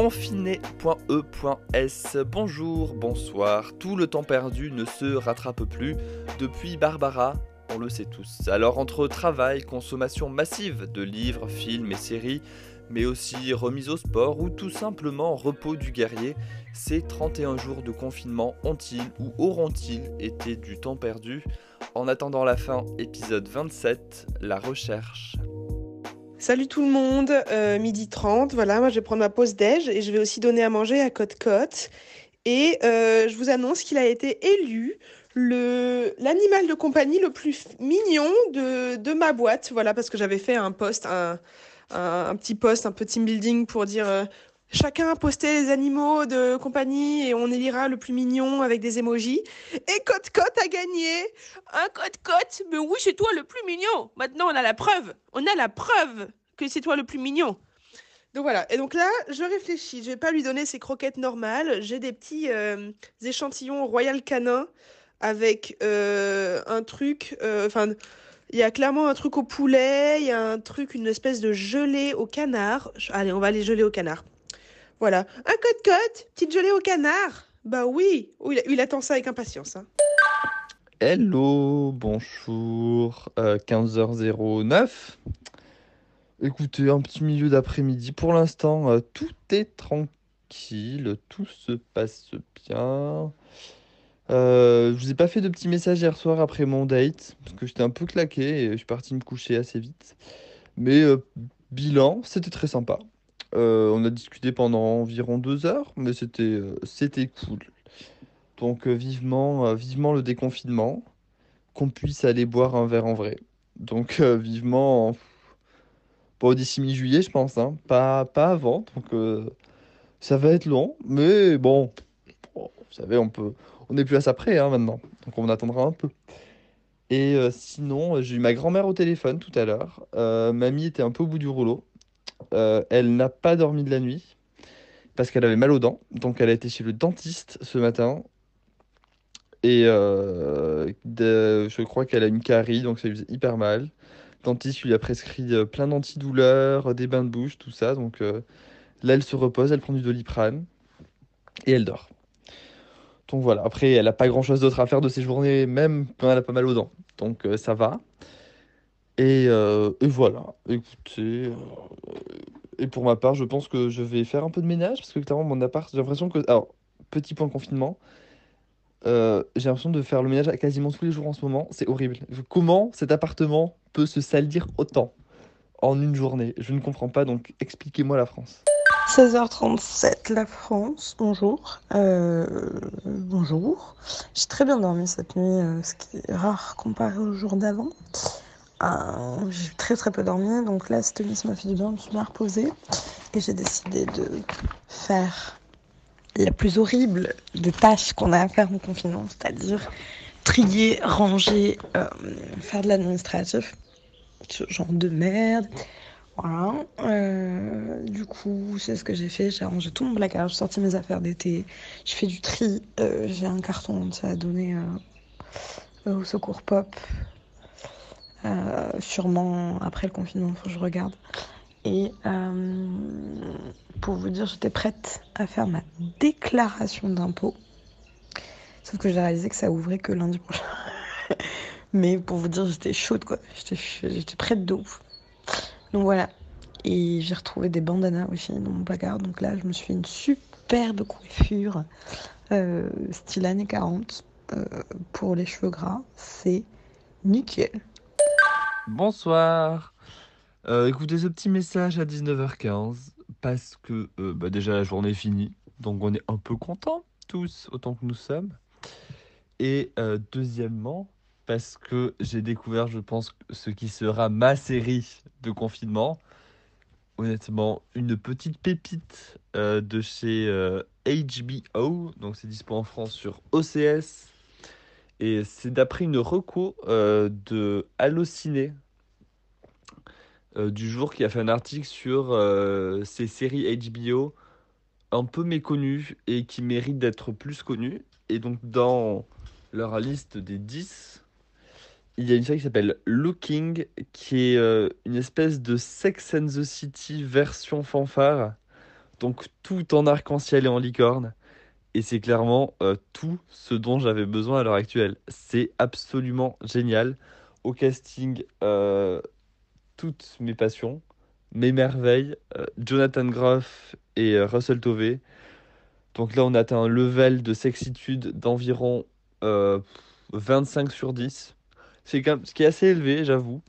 Confiné.e.s Bonjour, bonsoir, tout le temps perdu ne se rattrape plus depuis Barbara, on le sait tous. Alors entre travail, consommation massive de livres, films et séries, mais aussi remise au sport ou tout simplement repos du guerrier, ces 31 jours de confinement ont-ils ou auront-ils été du temps perdu? En attendant la fin, épisode 27, la recherche. Salut tout le monde, euh, midi 30, voilà, moi je vais prendre ma pause déj et je vais aussi donner à manger à Côte Côte. Et euh, je vous annonce qu'il a été élu l'animal de compagnie le plus mignon de, de ma boîte, voilà, parce que j'avais fait un post, un, petit post, un team building pour dire euh, chacun a posté les animaux de compagnie et on élira le plus mignon avec des emojis. Et Côte Côte a gagné. Un Côte Côte Mais oui, c'est toi le plus mignon. Maintenant, on a la preuve. On a la preuve que c'est toi le plus mignon. Donc voilà, et donc là, je réfléchis, je vais pas lui donner ses croquettes normales, j'ai des petits euh, échantillons Royal Canin avec euh, un truc, euh, enfin, il y a clairement un truc au poulet, il y a un truc, une espèce de gelée au canard. Allez, on va les geler au canard. Voilà. Un cote-cote, petite gelée au canard. Bah oui, oh, il, attend ça avec impatience. Hein. Hello, bonjour, euh, 15h09. Écoutez, un petit milieu d'après-midi. Pour l'instant, euh, tout est tranquille, tout se passe bien. Euh, je vous ai pas fait de petits messages hier soir après mon date, parce que j'étais un peu claqué et je suis parti me coucher assez vite. Mais euh, bilan, c'était très sympa. Euh, on a discuté pendant environ deux heures, mais c'était euh, c'était cool. Donc euh, vivement, vivement le déconfinement, qu'on puisse aller boire un verre en vrai. Donc vivement, pas d'ici mi-juillet, je pense, hein. Pas, pas avant. Donc ça va être long, mais bon, bon, vous savez, on peut, on n'est plus à ça près hein, maintenant. Donc on attendra un peu. Et sinon, j'ai eu ma grand-mère au téléphone tout à l'heure. Mamie était un peu au bout du rouleau. Euh, elle n'a pas dormi de la nuit parce qu'elle avait mal aux dents. Donc elle a été chez le dentiste ce matin. Et euh, je crois qu'elle a une carie, donc ça lui faisait hyper mal. Le dentiste lui a prescrit euh, plein d'antidouleurs, des bains de bouche, tout ça. Donc là, elle se repose, elle prend du Doliprane et elle dort. Donc voilà, après, elle n'a pas grand-chose d'autre à faire de ses journées, même quand elle a pas mal aux dents. Donc ça va. Et, euh, et voilà, écoutez. euh, et pour ma part, je pense que je vais faire un peu de ménage, parce que clairement, mon appart, j'ai l'impression que... Alors, petit point confinement, euh, j'ai l'impression de faire le ménage quasiment tous les jours en ce moment. C'est horrible. Comment cet appartement peut se salir autant en une journée? Je ne comprends pas, donc expliquez-moi la France. 16h37, la France, bonjour. Bonjour. J'ai très bien dormi cette nuit, ce qui est rare comparé au jour d'avant. Euh, j'ai très très peu dormi, donc là cette nuit m'a fait du bien, je me suis bien reposée et j'ai décidé de faire la plus horrible des tâches qu'on a à faire en confinement, c'est-à-dire trier, ranger, euh, faire de l'administratif, ce genre de merde. Voilà. Euh, du coup, c'est ce que j'ai fait. J'ai rangé tout mon placard, j'ai sorti mes affaires d'été, je fais du tri. J'ai un carton entier à donner au secours pop. Euh, sûrement après le confinement, faut que je regarde. Et euh, pour vous dire, j'étais prête à faire ma déclaration d'impôt. Sauf que j'ai réalisé que ça ouvrait que lundi prochain. Mais pour vous dire, j'étais chaude quoi. J'étais prête de ouf. Donc voilà. Et j'ai retrouvé des bandanas aussi dans mon placard. Donc là, je me suis fait une superbe coiffure euh, style années 40 euh, pour les cheveux gras. C'est nickel. Bonsoir. Euh, écoutez ce petit message à 19h15 parce que euh, bah, déjà la journée est finie, donc on est un peu contents tous autant que nous sommes. Et euh, deuxièmement, parce que j'ai découvert, je pense, ce qui sera ma série de confinement. Honnêtement, une petite pépite de chez HBO, donc c'est dispo en France sur OCS. Et c'est d'après une reco euh, de Allociné euh, du jour qui a fait un article sur euh, ces séries HBO un peu méconnues et qui méritent d'être plus connues. Et donc dans leur liste des 10, il y a une série qui s'appelle Looking, qui est euh, une espèce de Sex and the City version fanfare. Donc tout en arc-en-ciel et en licorne. Et c'est clairement euh, tout ce dont j'avais besoin à l'heure actuelle. C'est absolument génial. Au casting, euh, toutes mes passions, mes merveilles, euh, Jonathan Groff et Russell Tovey. Donc là, on atteint un level de sexitude d'environ 25 sur 10. C'est quand ce qui est assez élevé, j'avoue.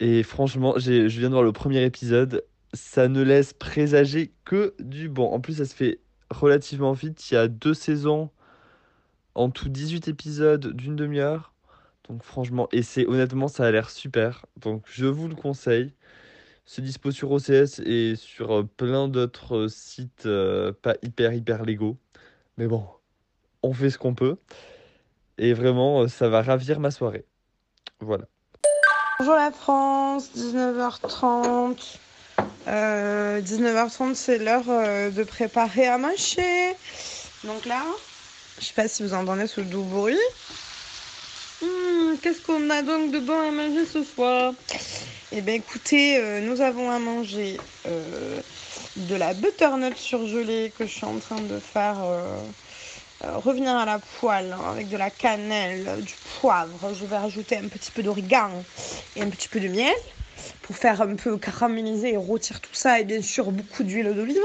Et franchement, je viens de voir le premier épisode. Ça ne laisse présager que du bon. En plus, ça se fait relativement vite. Il y a deux saisons, en tout 18 épisodes d'une demi-heure. Donc franchement, et c'est honnêtement, ça a l'air super. Donc je vous le conseille. C'est dispo sur OCS et sur euh, plein d'autres sites euh, pas hyper hyper légaux. Mais bon, on fait ce qu'on peut. Et vraiment, euh, ça va ravir ma soirée. Voilà. Bonjour la France, 19h30. 19h30, c'est l'heure euh, de préparer à manger. Donc là, je sais pas si vous entendez ce doux bruit. Hmm, qu'est-ce qu'on a donc de bon à manger ce soir? Eh bien écoutez, euh, nous avons à manger euh, de la butternut surgelée que je suis en train de faire revenir à la poêle hein, avec de la cannelle, du poivre. Je vais rajouter un petit peu d'origan et un petit peu de miel faire un peu caraméliser et rôtir tout ça et bien sûr beaucoup d'huile d'olive.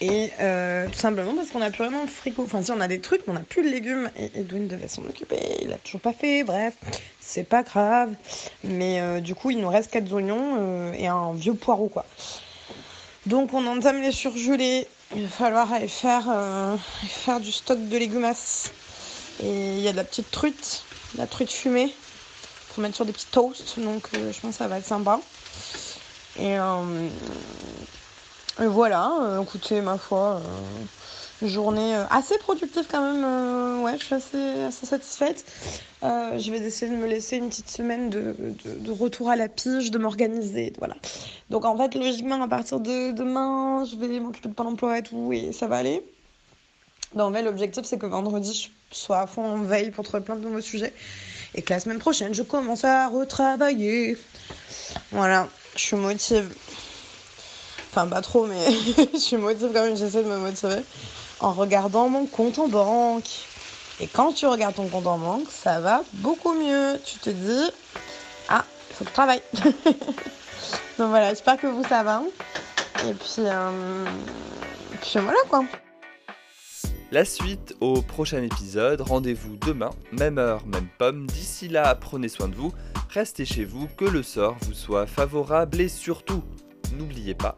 Et euh, tout simplement parce qu'on n'a plus vraiment de frigo. Enfin, si on a des trucs, mais on n'a plus de légumes. Et Edwin devait s'en occuper. Il a toujours pas fait. Bref, c'est pas grave. Mais euh, du coup, il nous reste 4 oignons euh, et un vieux poireau, quoi. Donc, on entame les surgelés. Il va falloir aller faire, faire du stock de légumes. Et il y a de la petite truite, la truite fumée mettre sur des petits toasts. Donc euh, je pense que ça va être sympa. Et, euh, voilà, euh, écoutez, ma foi, journée assez productive quand même. ouais, je suis assez, assez satisfaite. je vais essayer de me laisser une petite semaine de, de, retour à la pige, de m'organiser. Voilà. Donc en fait, logiquement, à partir de demain, je vais m'occuper de Pôle emploi et tout, et ça va aller. Donc, en l'objectif, c'est que vendredi, je sois à fond en veille pour trouver plein de nouveaux sujets et que la semaine prochaine, je commence à retravailler. Voilà, je suis motive. Enfin, pas trop, mais je suis motive quand même, j'essaie de me motiver en regardant mon compte en banque. Et quand tu regardes ton compte en banque, ça va beaucoup mieux. Tu te dis, ah, il faut que je travaille. Donc voilà, j'espère que vous, ça va. Et puis, euh... puis voilà quoi. La suite au prochain épisode, rendez-vous demain, même heure, même pomme. D'ici là, prenez soin de vous, restez chez vous, que le sort vous soit favorable et surtout, n'oubliez pas.